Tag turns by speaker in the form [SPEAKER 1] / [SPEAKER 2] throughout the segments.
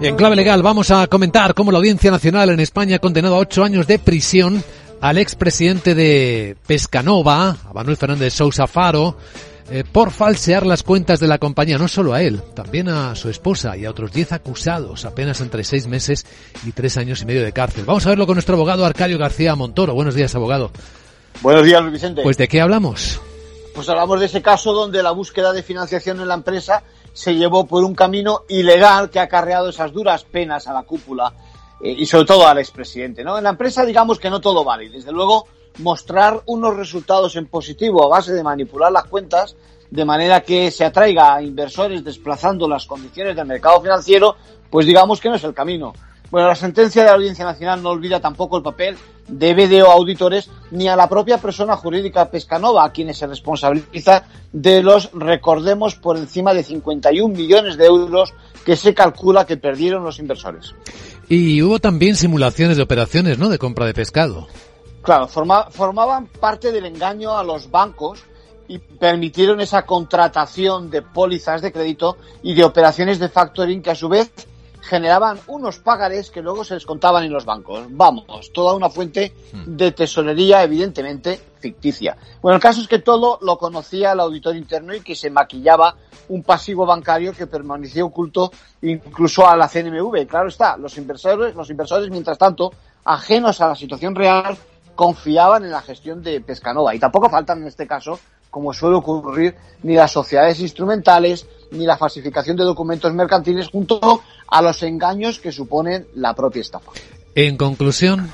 [SPEAKER 1] En clave legal vamos a comentar cómo la Audiencia Nacional en España ha condenado a ocho años de prisión al expresidente de Pescanova, a Manuel Fernández Sousa Faro, eh, por falsear las cuentas de la compañía, no solo a él, también a su esposa y a otros diez acusados, apenas entre seis meses y tres años y medio de cárcel. Vamos a verlo con nuestro abogado Arcadio García Montoro. Buenos días, abogado.
[SPEAKER 2] Buenos días, Luis Vicente.
[SPEAKER 1] Pues ¿de qué hablamos?
[SPEAKER 2] Pues hablamos de ese caso donde la búsqueda de financiación en la empresa se llevó por un camino ilegal que ha acarreado esas duras penas a la cúpula eh, y sobre todo al expresidente. ¿no? En la empresa digamos que no todo vale. Desde luego mostrar unos resultados en positivo a base de manipular las cuentas de manera que se atraiga a inversores desplazando las condiciones del mercado financiero, pues digamos que no es el camino. Bueno, la sentencia de la Audiencia Nacional no olvida tampoco el papel de BDO Auditores ni a la propia persona jurídica Pescanova, a quienes se responsabiliza de los, recordemos, por encima de 51 millones de euros que se calcula que perdieron los inversores.
[SPEAKER 1] Y hubo también simulaciones de operaciones, ¿no?, de compra de pescado.
[SPEAKER 2] Claro, forma, formaban parte del engaño a los bancos y permitieron esa contratación de pólizas de crédito y de operaciones de factoring que a su vez generaban unos pagarés que luego se descontaban en los bancos. Vamos, toda una fuente de tesorería evidentemente ficticia. Bueno, el caso es que todo lo conocía el auditor interno y que se maquillaba un pasivo bancario que permanecía oculto incluso a la CNMV. Claro está, los inversores, los inversores mientras tanto, ajenos a la situación real, confiaban en la gestión de Pescanova. Y tampoco faltan en este caso, como suele ocurrir, ni las sociedades instrumentales, ni la falsificación de documentos mercantiles junto a los engaños que suponen la propia estafa.
[SPEAKER 1] En conclusión.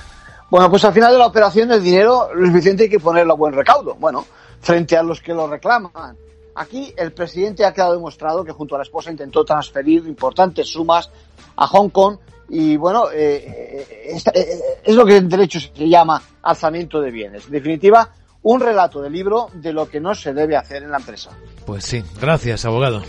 [SPEAKER 2] Bueno, pues al final de la operación el dinero lo suficiente hay que ponerlo a buen recaudo. Bueno, frente a los que lo reclaman. Aquí el presidente ha quedado demostrado que junto a la esposa intentó transferir importantes sumas a Hong Kong y bueno, eh, eh, eh, es lo que en derecho se llama alzamiento de bienes. En definitiva, un relato de libro de lo que no se debe hacer en la empresa.
[SPEAKER 1] Pues sí, gracias, abogado.